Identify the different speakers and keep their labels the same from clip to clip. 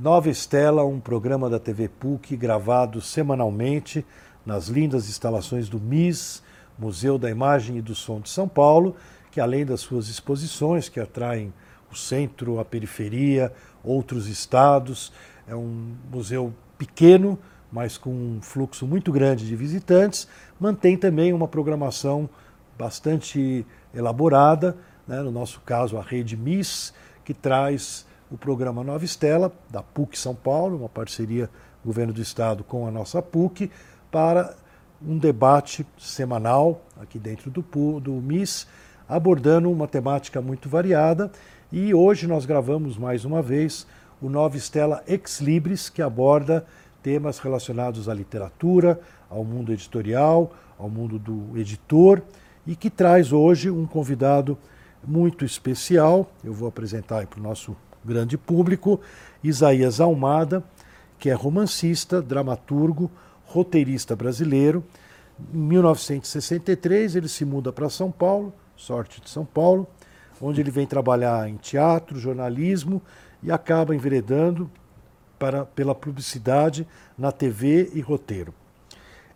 Speaker 1: Nova Estela, um programa da TV PUC gravado semanalmente nas lindas instalações do MIS, Museu da Imagem e do Som de São Paulo, que além das suas exposições que atraem o centro, a periferia, outros estados, é um museu pequeno, mas com um fluxo muito grande de visitantes, mantém também uma programação bastante elaborada, né? no nosso caso a rede MIS, que traz o programa Nova Estela, da PUC São Paulo, uma parceria governo do estado com a nossa PUC, para um debate semanal aqui dentro do, do MIS, abordando uma temática muito variada. E hoje nós gravamos mais uma vez o Nova Estela Ex Libris, que aborda temas relacionados à literatura, ao mundo editorial, ao mundo do editor, e que traz hoje um convidado muito especial. Eu vou apresentar para o nosso grande público, Isaías Almada, que é romancista, dramaturgo, roteirista brasileiro. Em 1963 ele se muda para São Paulo, sorte de São Paulo, onde ele vem trabalhar em teatro, jornalismo e acaba enveredando para, pela publicidade na TV e roteiro.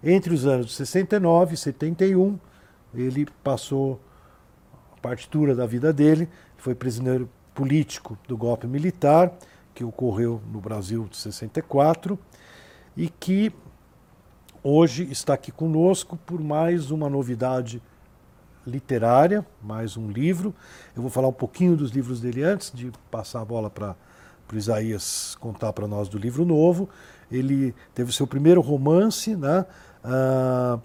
Speaker 1: Entre os anos de 69 e 71, ele passou a partitura da vida dele, foi prisioneiro político do golpe militar, que ocorreu no Brasil de 64, e que hoje está aqui conosco por mais uma novidade literária, mais um livro. Eu vou falar um pouquinho dos livros dele antes de passar a bola para o Isaías contar para nós do livro novo. Ele teve seu primeiro romance, né, uh,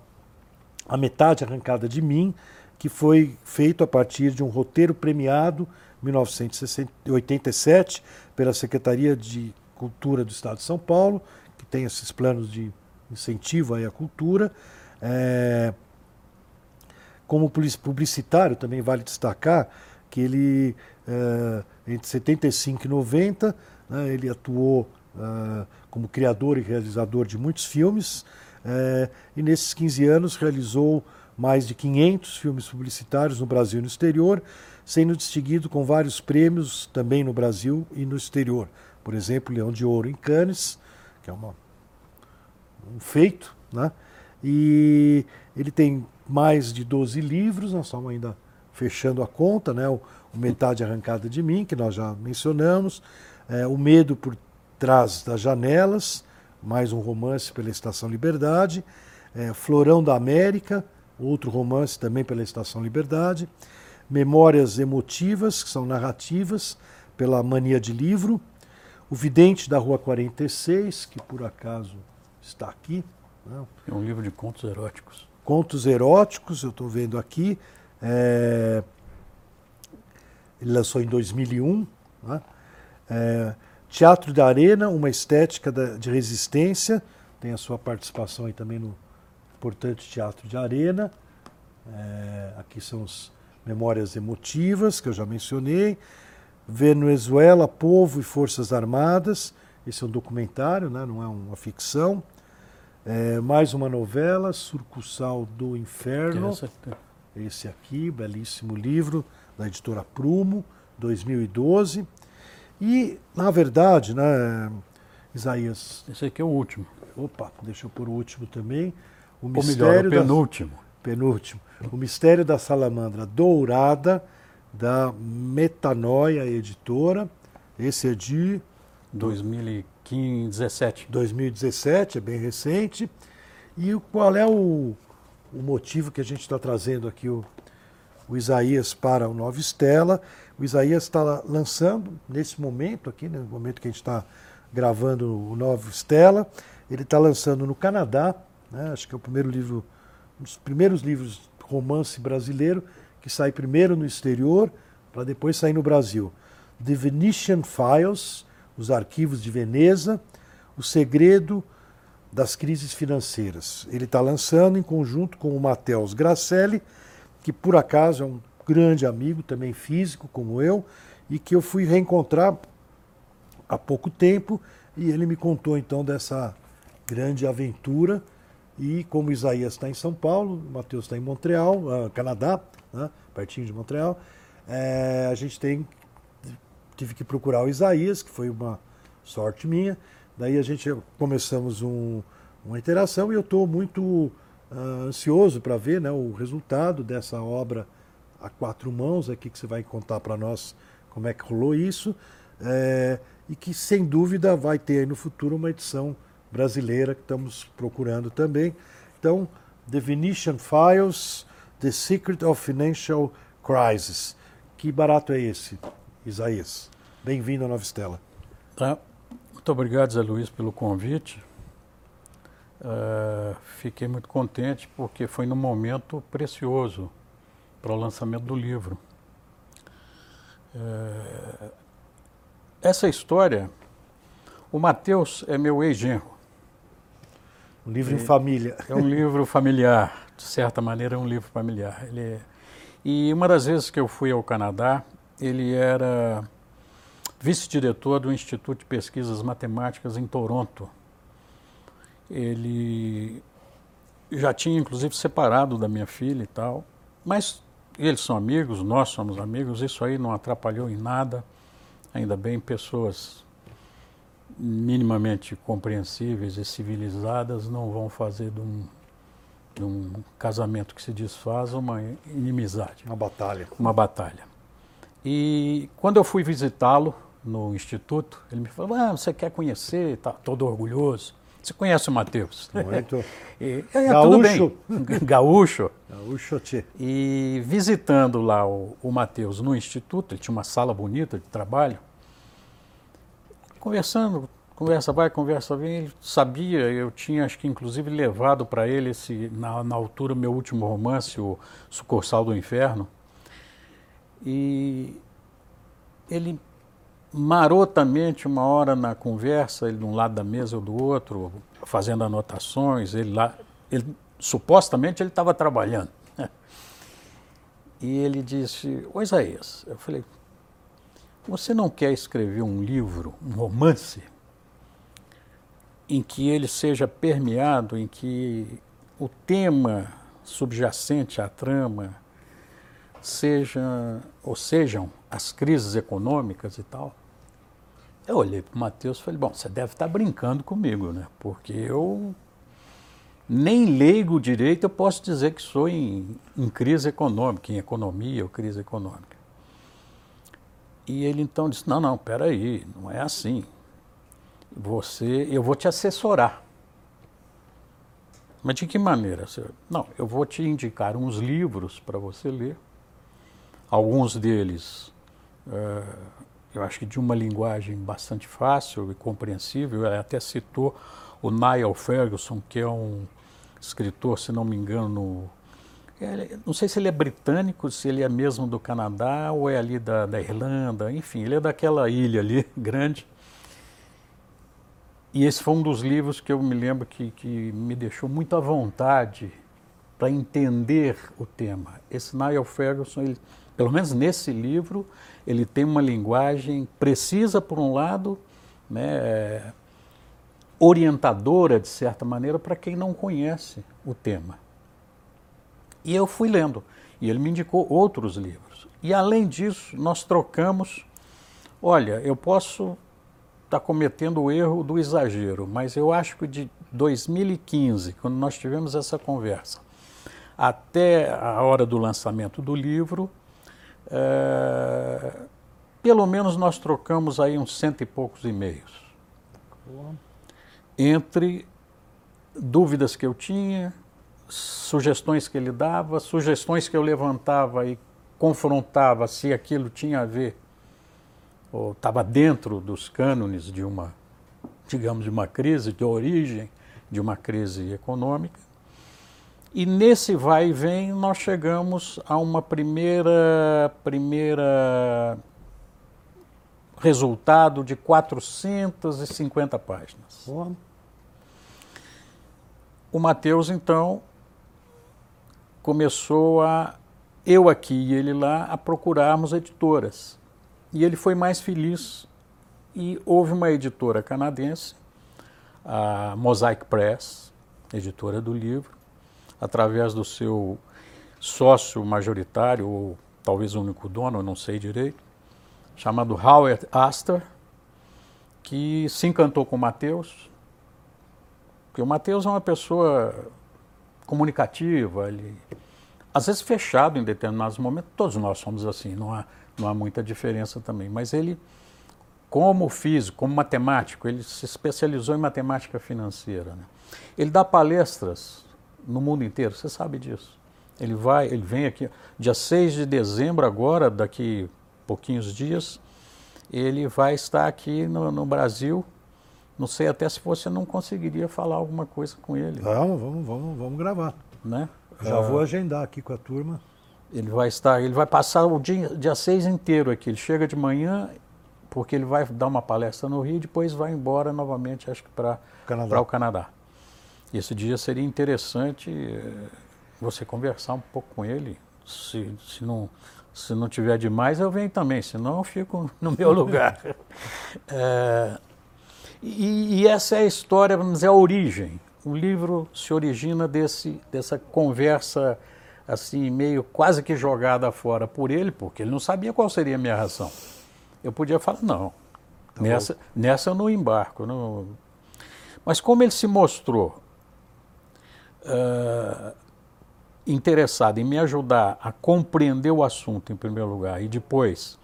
Speaker 1: A Metade Arrancada de Mim, que foi feito a partir de um roteiro premiado 1987 pela Secretaria de Cultura do Estado de São Paulo, que tem esses planos de incentivo à cultura. É, como publicitário, também vale destacar que ele, é, entre 75 e 90, né, ele atuou é, como criador e realizador de muitos filmes, é, e nesses 15 anos realizou mais de 500 filmes publicitários no Brasil e no exterior, sendo distinguido com vários prêmios também no Brasil e no exterior. Por exemplo, Leão de Ouro em Cannes, que é uma, um feito, né? E ele tem mais de 12 livros, nós estamos ainda fechando a conta, né? O, o Metade Arrancada de Mim, que nós já mencionamos, é, O Medo por Trás das Janelas, mais um romance pela Estação Liberdade, é, Florão da América, outro romance também pela Estação Liberdade, Memórias Emotivas, que são narrativas pela Mania de Livro, O Vidente da Rua 46, que por acaso está aqui.
Speaker 2: Né? É um livro de contos eróticos.
Speaker 1: Contos eróticos, eu estou vendo aqui. É... Ele lançou em 2001. Né? É... Teatro da Arena, uma estética de resistência, tem a sua participação aí também no importante Teatro de Arena. É, aqui são as memórias emotivas, que eu já mencionei. Venezuela, Povo e Forças Armadas. Esse é um documentário, né? não é uma ficção. É, mais uma novela, Surcussal do Inferno. Esse aqui, belíssimo livro, da editora Prumo, 2012. E, na verdade, né, Isaías.
Speaker 2: Esse aqui é o último.
Speaker 1: Opa, deixa eu pôr o último também.
Speaker 2: O mistério melhor, o penúltimo.
Speaker 1: Das, penúltimo. O mistério da salamandra dourada da Metanoia Editora. Esse é de
Speaker 2: 2017.
Speaker 1: 2017, é bem recente. E qual é o, o motivo que a gente está trazendo aqui o, o Isaías para o Nova Estela? O Isaías está lançando, nesse momento aqui, no momento que a gente está gravando o Nova Estela, ele está lançando no Canadá, né? Acho que é o primeiro livro, um dos primeiros livros romance brasileiro que sai primeiro no exterior para depois sair no Brasil. The Venetian Files, Os Arquivos de Veneza, O Segredo das Crises Financeiras. Ele está lançando em conjunto com o Matheus Gracelli, que por acaso é um grande amigo, também físico como eu, e que eu fui reencontrar há pouco tempo, e ele me contou então dessa grande aventura e como Isaías está em São Paulo, o Matheus está em Montreal, uh, Canadá, né, pertinho de Montreal, é, a gente tem tive que procurar o Isaías, que foi uma sorte minha. Daí a gente começamos um, uma interação e eu estou muito uh, ansioso para ver né, o resultado dessa obra a quatro mãos aqui que você vai contar para nós como é que rolou isso é, e que sem dúvida vai ter no futuro uma edição brasileira que estamos procurando também. Então, The Venetian Files, The Secret of Financial Crisis. Que barato é esse, Isaías? Bem-vindo à Nova Estela.
Speaker 2: Tá. Muito obrigado, Zé Luiz, pelo convite. Uh, fiquei muito contente porque foi num momento precioso para o lançamento do livro. Uh, essa história, o Mateus é meu ex-genro.
Speaker 1: Um livro em família.
Speaker 2: É um livro familiar, de certa maneira é um livro familiar. Ele é... E uma das vezes que eu fui ao Canadá, ele era vice-diretor do Instituto de Pesquisas Matemáticas em Toronto. Ele já tinha inclusive separado da minha filha e tal, mas eles são amigos, nós somos amigos, isso aí não atrapalhou em nada. Ainda bem, pessoas minimamente compreensíveis e civilizadas não vão fazer de um, de um casamento que se desfaz uma inimizade.
Speaker 1: Uma batalha.
Speaker 2: Uma batalha. E quando eu fui visitá-lo no instituto, ele me falou: ah, você quer conhecer? Tá todo orgulhoso. Você conhece o Matheus?
Speaker 1: Muito.
Speaker 2: e, é, Gaúcho. Gaúcho.
Speaker 1: Gaúcho, tchê.
Speaker 2: E visitando lá o, o Matheus no instituto, ele tinha uma sala bonita de trabalho, conversando, conversa vai, conversa vem, ele sabia, eu tinha acho que inclusive levado para ele esse, na, na altura, meu último romance, o Sucursal do Inferno, e ele marotamente, uma hora na conversa, ele de um lado da mesa ou do outro, fazendo anotações, ele lá, ele, supostamente ele estava trabalhando. E ele disse, ô Isaías, eu falei, você não quer escrever um livro, um romance, em que ele seja permeado, em que o tema subjacente à trama seja, ou sejam as crises econômicas e tal? Eu olhei para o Matheus e falei, bom, você deve estar brincando comigo, né? Porque eu nem leigo direito eu posso dizer que sou em, em crise econômica, em economia ou crise econômica. E ele então disse: Não, não, peraí, não é assim. Você, eu vou te assessorar. Mas de que maneira, senhor? Não, eu vou te indicar uns livros para você ler. Alguns deles, é, eu acho que de uma linguagem bastante fácil e compreensível. Ele até citou o Niall Ferguson, que é um escritor, se não me engano, não sei se ele é britânico, se ele é mesmo do Canadá ou é ali da, da Irlanda, enfim, ele é daquela ilha ali, grande. E esse foi um dos livros que eu me lembro que, que me deixou muito à vontade para entender o tema. Esse Niall Ferguson, ele, pelo menos nesse livro, ele tem uma linguagem precisa, por um lado, né, orientadora, de certa maneira, para quem não conhece o tema. E eu fui lendo. E ele me indicou outros livros. E além disso, nós trocamos. Olha, eu posso estar tá cometendo o erro do exagero, mas eu acho que de 2015, quando nós tivemos essa conversa, até a hora do lançamento do livro, é, pelo menos nós trocamos aí uns cento e poucos e-mails. Entre dúvidas que eu tinha, sugestões que ele dava, sugestões que eu levantava e confrontava se aquilo tinha a ver ou estava dentro dos cânones de uma, digamos, de uma crise, de origem de uma crise econômica. E nesse vai e vem nós chegamos a uma primeira primeira resultado de 450 páginas. O Mateus então começou a, eu aqui e ele lá, a procurarmos editoras. E ele foi mais feliz e houve uma editora canadense, a Mosaic Press, editora do livro, através do seu sócio majoritário, ou talvez o único dono, não sei direito, chamado Howard Astor, que se encantou com o Mateus, porque o Mateus é uma pessoa comunicativa, ele, às vezes fechado em determinados momentos, todos nós somos assim, não há, não há muita diferença também, mas ele, como físico, como matemático, ele se especializou em matemática financeira. Né? Ele dá palestras no mundo inteiro, você sabe disso. Ele vai, ele vem aqui, dia 6 de dezembro agora, daqui pouquinhos dias, ele vai estar aqui no, no Brasil. Não sei até se você não conseguiria falar alguma coisa com ele.
Speaker 1: Vamos, vamos, vamos, vamos gravar.
Speaker 2: Né?
Speaker 1: Já vou agendar aqui com a turma.
Speaker 2: Ele vai estar, ele vai passar o dia, dia 6 inteiro aqui. Ele chega de manhã, porque ele vai dar uma palestra no Rio, depois vai embora novamente, acho que para o Canadá. Esse dia seria interessante eh, você conversar um pouco com ele. Se, se, não, se não tiver demais, eu venho também, senão eu fico no meu lugar. é, e, e, essa é a história, vamos dizer, a origem. O livro se origina desse, dessa conversa assim, meio quase que jogada fora por ele, porque ele não sabia qual seria a minha reação. Eu podia falar, não, tá nessa, nessa eu não embarco. Não... Mas como ele se mostrou uh, interessado em me ajudar a compreender o assunto, em primeiro lugar, e depois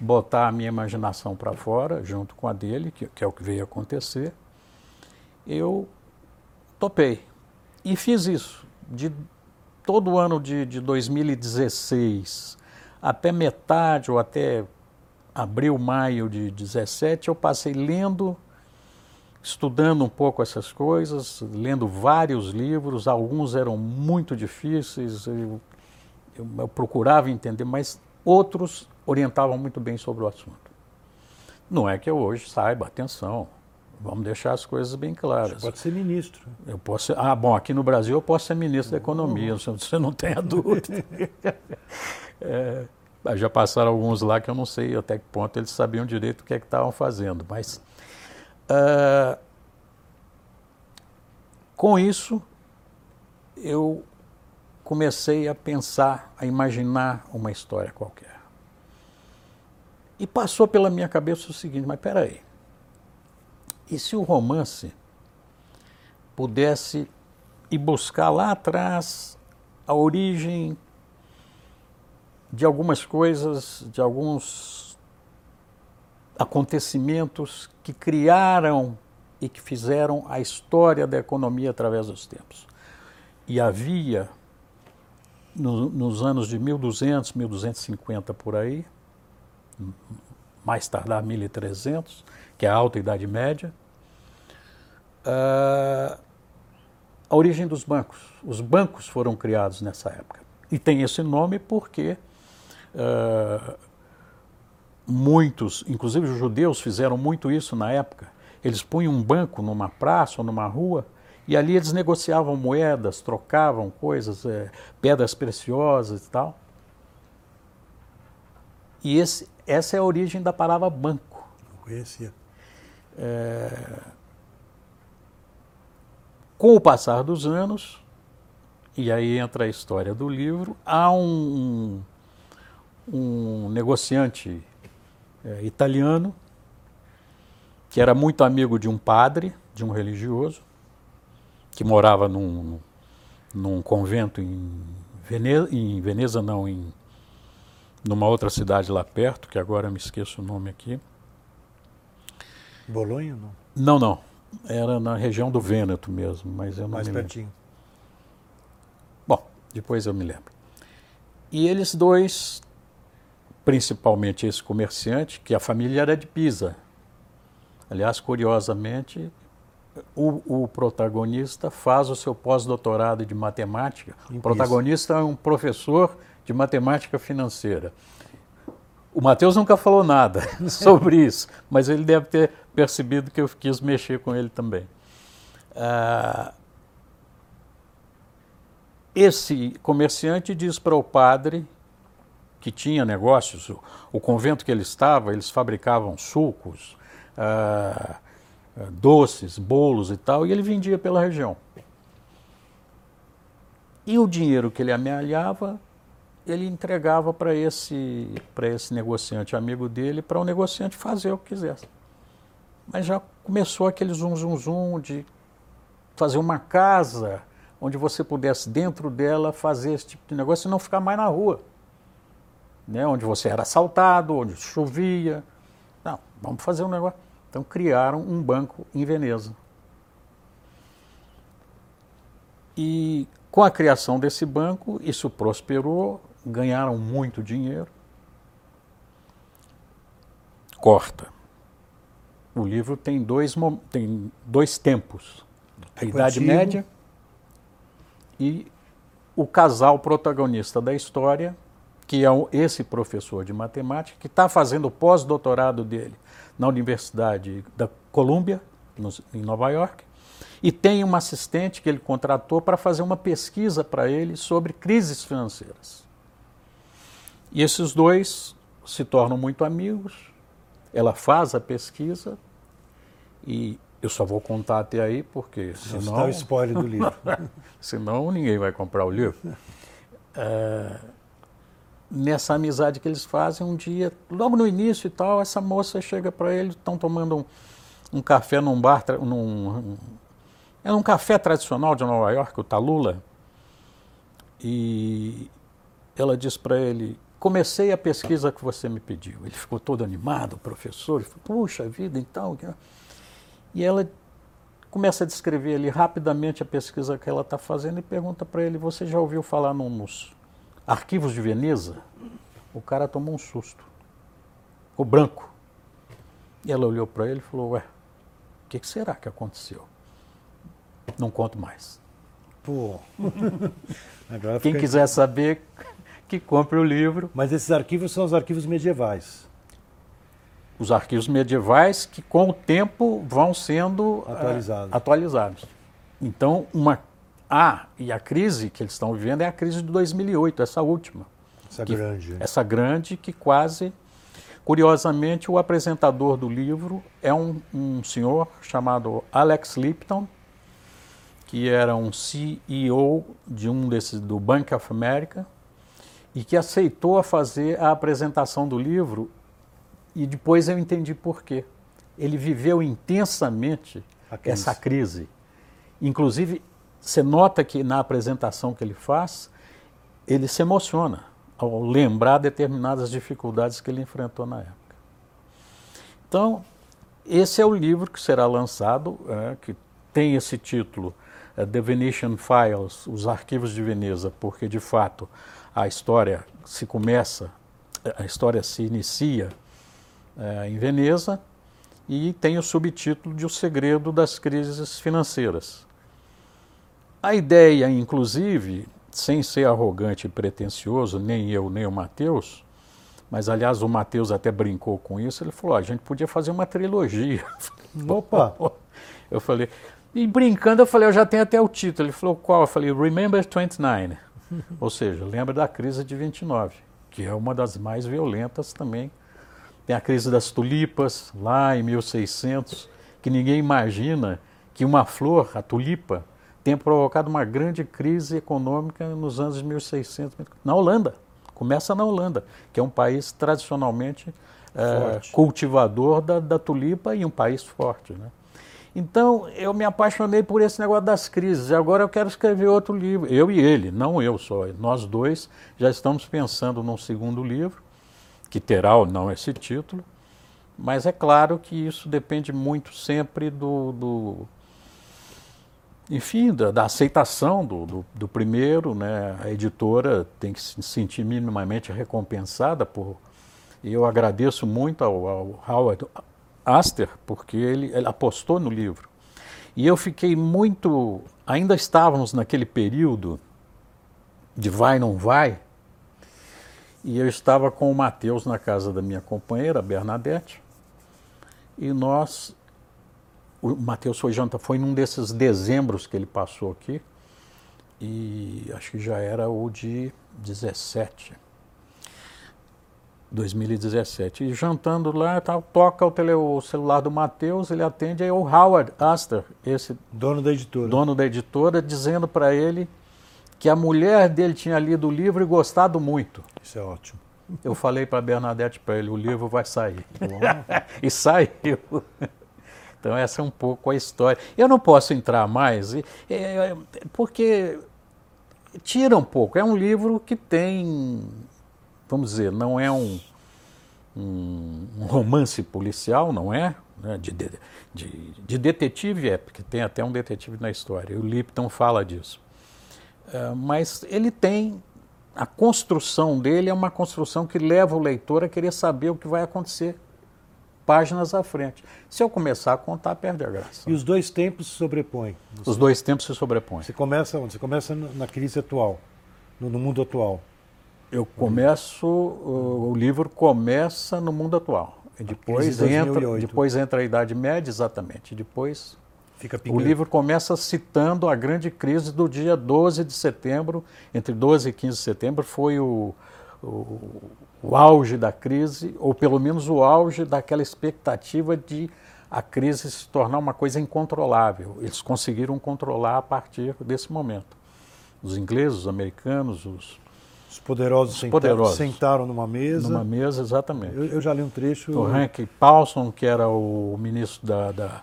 Speaker 2: botar a minha imaginação para fora, junto com a dele, que, que é o que veio acontecer, eu topei. E fiz isso. De todo o ano de, de 2016 até metade ou até abril, maio de 17, eu passei lendo estudando um pouco essas coisas, lendo vários livros, alguns eram muito difíceis, eu, eu, eu, procurava entender, mas outros orientavam muito bem sobre o assunto. Não é que eu hoje saiba, atenção, vamos deixar as coisas bem claras. Você
Speaker 1: pode ser ministro.
Speaker 2: Eu posso ser, ah, bom, aqui no Brasil eu posso ser ministro da Economia, você não tem a dúvida. é, já passaram alguns lá que eu não sei até que ponto eles sabiam direito o que é que estavam fazendo, mas Uh, com isso, eu comecei a pensar, a imaginar uma história qualquer. E passou pela minha cabeça o seguinte: mas peraí, e se o romance pudesse ir buscar lá atrás a origem de algumas coisas, de alguns acontecimentos que criaram e que fizeram a história da economia através dos tempos. E havia, no, nos anos de 1200, 1250 por aí, mais tardar 1300, que é a Alta Idade Média, uh, a origem dos bancos. Os bancos foram criados nessa época. E tem esse nome porque uh, muitos, inclusive os judeus, fizeram muito isso na época. Eles punham um banco numa praça ou numa rua e ali eles negociavam moedas, trocavam coisas, é, pedras preciosas e tal. E esse, essa é a origem da palavra banco.
Speaker 1: Não conhecia.
Speaker 2: É... Com o passar dos anos, e aí entra a história do livro, há um, um negociante é, italiano, que era muito amigo de um padre, de um religioso, que morava num, num convento em Veneza, em Veneza não, em numa outra cidade lá perto, que agora me esqueço o nome aqui.
Speaker 1: Bolonha, não?
Speaker 2: Não, não. Era na região do Vêneto mesmo, mas eu não
Speaker 1: Mais pertinho. Lembro.
Speaker 2: Bom, depois eu me lembro. E eles dois principalmente esse comerciante, que a família era de Pisa. Aliás, curiosamente, o, o protagonista faz o seu pós-doutorado de matemática. o protagonista é um professor de matemática financeira. O Matheus nunca falou nada sobre isso, mas ele deve ter percebido que eu quis mexer com ele também. Ah, esse comerciante diz para o padre que tinha negócios, o, o convento que ele estava, eles fabricavam sucos, ah, doces, bolos e tal, e ele vendia pela região. E o dinheiro que ele amealhava, ele entregava para esse, esse negociante amigo dele, para o negociante fazer o que quisesse. Mas já começou aquele zum, zum, zum de fazer uma casa onde você pudesse, dentro dela, fazer esse tipo de negócio e não ficar mais na rua. Né? Onde você era assaltado, onde chovia. Não, vamos fazer um negócio. Então criaram um banco em Veneza. E com a criação desse banco, isso prosperou, ganharam muito dinheiro. Corta. O livro tem dois, tem dois tempos: a Idade Antigo. Média e o casal protagonista da história, que é esse professor de matemática, que está fazendo o pós-doutorado dele na Universidade da Colômbia, em Nova York, e tem uma assistente que ele contratou para fazer uma pesquisa para ele sobre crises financeiras. E esses dois se tornam muito amigos, ela faz a pesquisa e eu só vou contar até aí porque senão... Não
Speaker 1: está o spoiler do livro.
Speaker 2: senão ninguém vai comprar o livro. É, nessa amizade que eles fazem, um dia, logo no início e tal, essa moça chega para ele, estão tomando um, um, café num bar, num, é um café tradicional de Nova York, o Talula, e ela diz para ele, comecei a pesquisa que você me pediu. Ele ficou todo animado, o professor, ele falou, puxa vida, então... E ela começa a descrever ali rapidamente a pesquisa que ela está fazendo e pergunta para ele, você já ouviu falar nos Arquivos de Veneza, o cara tomou um susto. O branco. E ela olhou para ele e falou: Ué, o que, que, será que aconteceu? Não conto mais.
Speaker 1: Pô.
Speaker 2: Quem quiser saber, que compre o livro.
Speaker 1: Mas esses arquivos são os arquivos medievais.
Speaker 2: Os arquivos medievais que, com o tempo, vão sendo
Speaker 1: atualizados.
Speaker 2: Uh, atualizados. Então, uma ah, e a crise que eles estão vivendo é a crise de 2008, essa última.
Speaker 1: Essa
Speaker 2: que,
Speaker 1: grande.
Speaker 2: Essa grande que quase. Curiosamente, o apresentador do livro é um, um senhor chamado Alex Lipton, que era um CEO de um desses do Bank of America e que aceitou a fazer a apresentação do livro e depois eu entendi por quê. Ele viveu intensamente crise. essa crise. Inclusive, você nota que na apresentação que ele faz, ele se emociona ao lembrar determinadas dificuldades que ele enfrentou na época. Então, esse é o livro que será lançado, é, que tem esse título, é, The Venetian Files, Os Arquivos de Veneza, porque de fato a história se começa, a história se inicia é, em Veneza e tem o subtítulo de O Segredo das Crises Financeiras. A ideia, inclusive, sem ser arrogante e pretensioso, nem eu nem o Mateus, mas aliás o Mateus até brincou com isso, ele falou: a gente podia fazer uma trilogia.
Speaker 1: Opa!
Speaker 2: Eu falei, e brincando, eu falei, eu já tenho até o título. Ele falou, qual? Eu falei, Remember 29. Ou seja, lembra da crise de 29, que é uma das mais violentas também. Tem a crise das tulipas, lá em 1600, que ninguém imagina que uma flor, a tulipa, tenha provocado uma grande crise econômica nos anos 1600 na Holanda. Começa na Holanda, que é um país tradicionalmente é, cultivador da, da, tulipa e um país forte. Né? Então, eu me apaixonei por esse negócio das crises. Agora eu quero escrever outro livro. Eu e ele, não eu só. Nós dois já estamos pensando num segundo livro, que terá ou não esse título. Mas é claro que isso depende muito sempre do, do enfim, da, da aceitação do, do, do, primeiro, né? A editora tem que se sentir minimamente recompensada por. E eu agradeço muito ao, ao Howard Aster, porque ele, ele apostou no livro. E eu fiquei muito. Ainda estávamos naquele período de vai, não vai. E eu estava com o Matheus na casa da minha companheira, Bernadette, e nós o Matheus foi jantar, foi num desses dezembros que ele passou aqui, e acho que já era o de 17. 2017. E jantando lá, tá, toca o, tele, o celular do Matheus, ele atende, é o Howard Astor, esse
Speaker 1: dono da editora,
Speaker 2: dono da editora, dizendo para ele que a mulher dele tinha lido o livro e gostado muito.
Speaker 1: Isso é ótimo.
Speaker 2: Eu falei para Bernadette para ele, o livro vai sair. e saiu. Então essa é um pouco a história. Eu não posso entrar mais, é, porque tira um pouco. É um livro que tem, vamos dizer, não é um, um, um romance policial, não é? Né? De, de, de, de, detetive é, porque tem até um detetive na história. O Lipton fala disso. Uh, mas ele tem a construção dele é uma construção que leva o leitor a querer saber o que vai acontecer páginas à frente. Se eu começar a contar, perde a graça.
Speaker 1: E os dois tempos se sobrepõem?
Speaker 2: Os dois tempos se sobrepõem.
Speaker 1: Você começa onde? Você começa na crise atual, no, no mundo atual.
Speaker 2: Eu começo, o, o livro começa no mundo atual. E depois entra, depois entra a Idade Média, exatamente. Depois o livro começa citando a grande crise do dia 12 de setembro, entre 12 e 15 de setembro, foi o, o, o auge da crise, ou pelo menos o auge daquela expectativa de a crise se tornar uma coisa incontrolável. Eles conseguiram controlar a partir desse momento. Os ingleses, os americanos, os,
Speaker 1: os poderosos, os sentaram, poderosos sentaram numa mesa.
Speaker 2: Numa mesa, exatamente.
Speaker 1: Eu, eu já li um trecho.
Speaker 2: O Hank Paulson, que era o ministro da, da,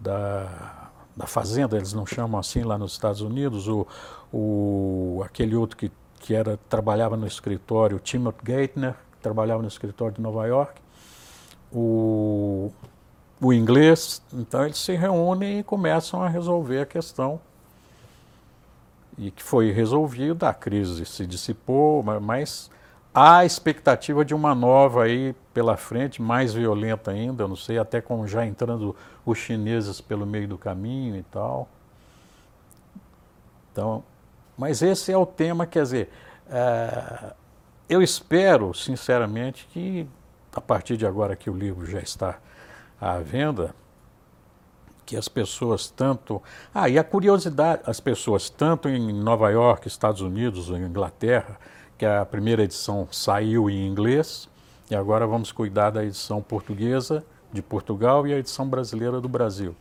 Speaker 2: da, da, Fazenda, eles não chamam assim lá nos Estados Unidos, o, o, aquele outro que que era, trabalhava no escritório, Timothy Geithner, que trabalhava no escritório de Nova York, o, o inglês, então eles se reúnem e começam a resolver a questão. E que foi resolvida, a crise se dissipou, mas há expectativa de uma nova aí pela frente, mais violenta ainda, eu não sei, até com já entrando os chineses pelo meio do caminho e tal. Então, mas esse é o tema, quer dizer, é, eu espero, sinceramente, que a partir de agora que o livro já está à venda, que as pessoas tanto. Ah, e a curiosidade, as pessoas tanto em Nova York, Estados Unidos ou Inglaterra, que a primeira edição saiu em inglês, e agora vamos cuidar da edição portuguesa de Portugal e a edição brasileira do Brasil.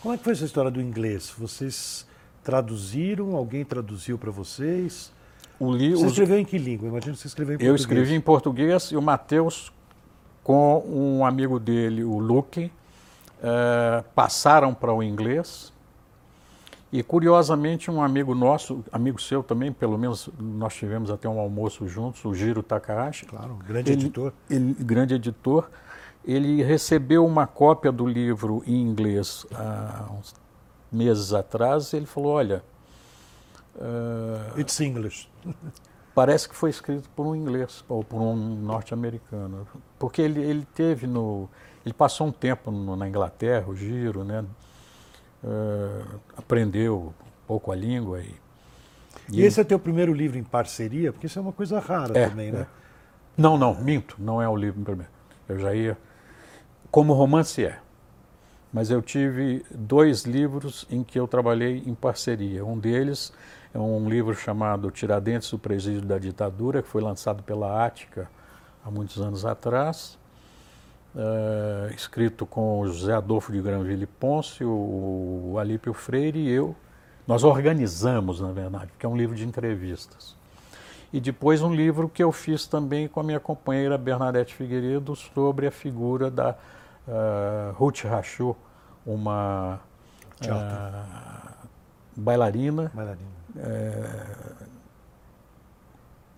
Speaker 1: Como é que foi essa história do inglês? Vocês traduziram? Alguém traduziu para vocês?
Speaker 2: O li...
Speaker 1: Você escreveu em que língua? Imagino que você escreveu em
Speaker 2: português. Eu escrevi em português e o Matheus, com um amigo dele, o Luke, eh, passaram para o inglês. E curiosamente, um amigo nosso, amigo seu também, pelo menos nós tivemos até um almoço juntos, o Giro Takahashi.
Speaker 1: Claro, grande
Speaker 2: ele,
Speaker 1: editor.
Speaker 2: Ele, grande editor. Ele recebeu uma cópia do livro em inglês há uns meses atrás, ele falou: Olha.
Speaker 1: Uh, It's English.
Speaker 2: parece que foi escrito por um inglês ou por um norte-americano. Porque ele, ele teve no. Ele passou um tempo no, na Inglaterra, o Giro, né? Uh, aprendeu um pouco a língua. E,
Speaker 1: e, e esse ele... é teu primeiro livro em parceria? Porque isso é uma coisa rara é, também, né? É.
Speaker 2: Não, não, minto, não é o livro primeiro. Eu já ia. Como romance é mas eu tive dois livros em que eu trabalhei em parceria. Um deles é um livro chamado Tiradentes, o Presídio da Ditadura, que foi lançado pela Ática há muitos anos atrás, é, escrito com o José Adolfo de Granville Ponce, o, o Alípio Freire e eu. Nós organizamos, na verdade, porque é um livro de entrevistas. E depois um livro que eu fiz também com a minha companheira Bernadette Figueiredo sobre a figura da uh, Ruth Rachou, uma uh, bailarina,
Speaker 1: bailarina.
Speaker 2: Uh,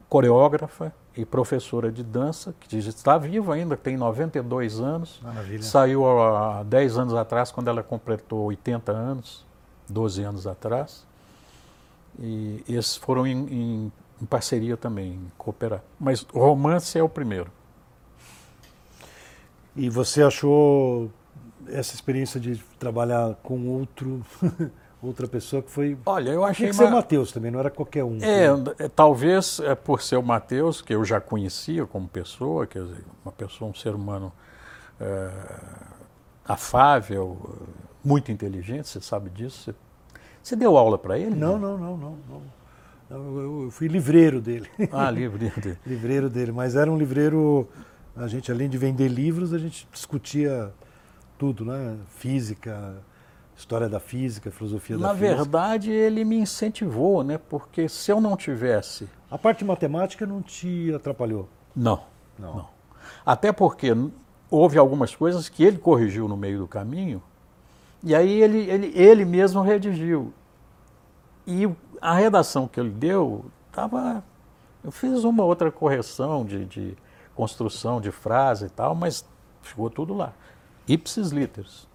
Speaker 2: coreógrafa e professora de dança, que está viva ainda, tem 92 anos.
Speaker 1: Maravilha.
Speaker 2: Saiu há 10 anos atrás, quando ela completou 80 anos, 12 anos atrás. E esses foram em, em, em parceria também, em cooperar. Mas o romance é o primeiro.
Speaker 1: E você achou essa experiência de trabalhar com outro, outra pessoa que foi.
Speaker 2: Olha, eu achei.
Speaker 1: Tinha que ser o Matheus também, não era qualquer um.
Speaker 2: É, talvez é por ser o Matheus, que eu já conhecia como pessoa, quer dizer, uma pessoa, um ser humano é, afável, muito inteligente, você sabe disso. Você, você deu aula para ele?
Speaker 1: Não, não, não, não. não. Eu, eu fui livreiro dele.
Speaker 2: Ah, livreiro dele.
Speaker 1: livreiro dele, mas era um livreiro a gente, além de vender livros, a gente discutia tudo, né? Física, história da física, filosofia
Speaker 2: Na
Speaker 1: da física.
Speaker 2: Na verdade, ele me incentivou, né? Porque se eu não tivesse.
Speaker 1: A parte matemática não te atrapalhou?
Speaker 2: Não. Não. não. Até porque houve algumas coisas que ele corrigiu no meio do caminho E aí ele, ele, ele mesmo redigiu. E a redação que ele deu estava. Eu fiz uma outra correção de, de construção de frase e tal, mas ficou tudo lá. Ipsis literis.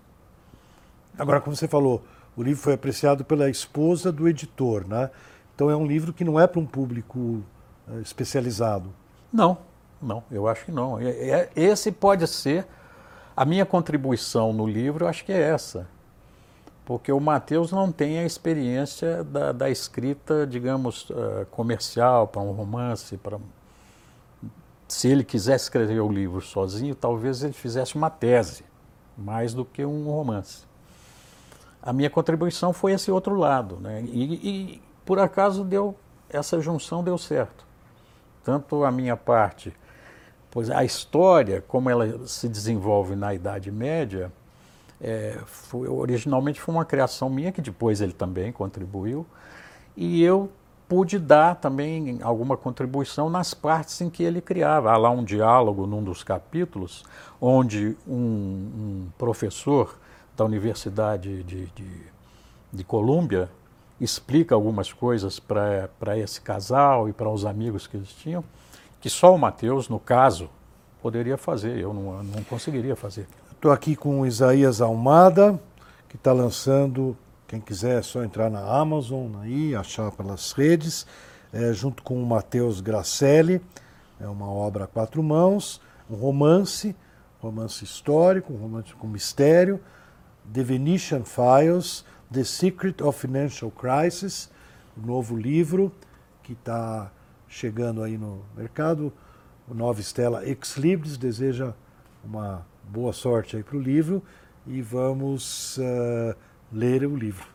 Speaker 1: Agora, como você falou, o livro foi apreciado pela esposa do editor, né? Então é um livro que não é para um público uh, especializado.
Speaker 2: Não, não, eu acho que não. Esse pode ser a minha contribuição no livro, eu acho que é essa. Porque o Mateus não tem a experiência da, da escrita, digamos, uh, comercial, para um romance, para se ele quisesse escrever o livro sozinho, talvez ele fizesse uma tese, mais do que um romance. A minha contribuição foi esse outro lado, né? e, e por acaso deu essa junção deu certo. Tanto a minha parte, pois a história, como ela se desenvolve na Idade Média, é, foi, originalmente foi uma criação minha, que depois ele também contribuiu, e eu pude dar também alguma contribuição nas partes em que ele criava. Há lá um diálogo num dos capítulos, onde um, um professor da Universidade de, de, de Colômbia explica algumas coisas para esse casal e para os amigos que eles tinham, que só o Mateus, no caso, poderia fazer, eu não, não conseguiria fazer.
Speaker 1: Estou aqui com o Isaías Almada, que está lançando, quem quiser é só entrar na Amazon aí, achar pelas redes, é, junto com o Matheus Gracelli, é uma obra a quatro mãos, um romance, romance histórico, um romance com mistério, The Venetian Files, The Secret of Financial Crisis, o novo livro que está chegando aí no mercado. O Nova Estela Ex Libris deseja uma boa sorte aí para o livro e vamos uh, ler o livro.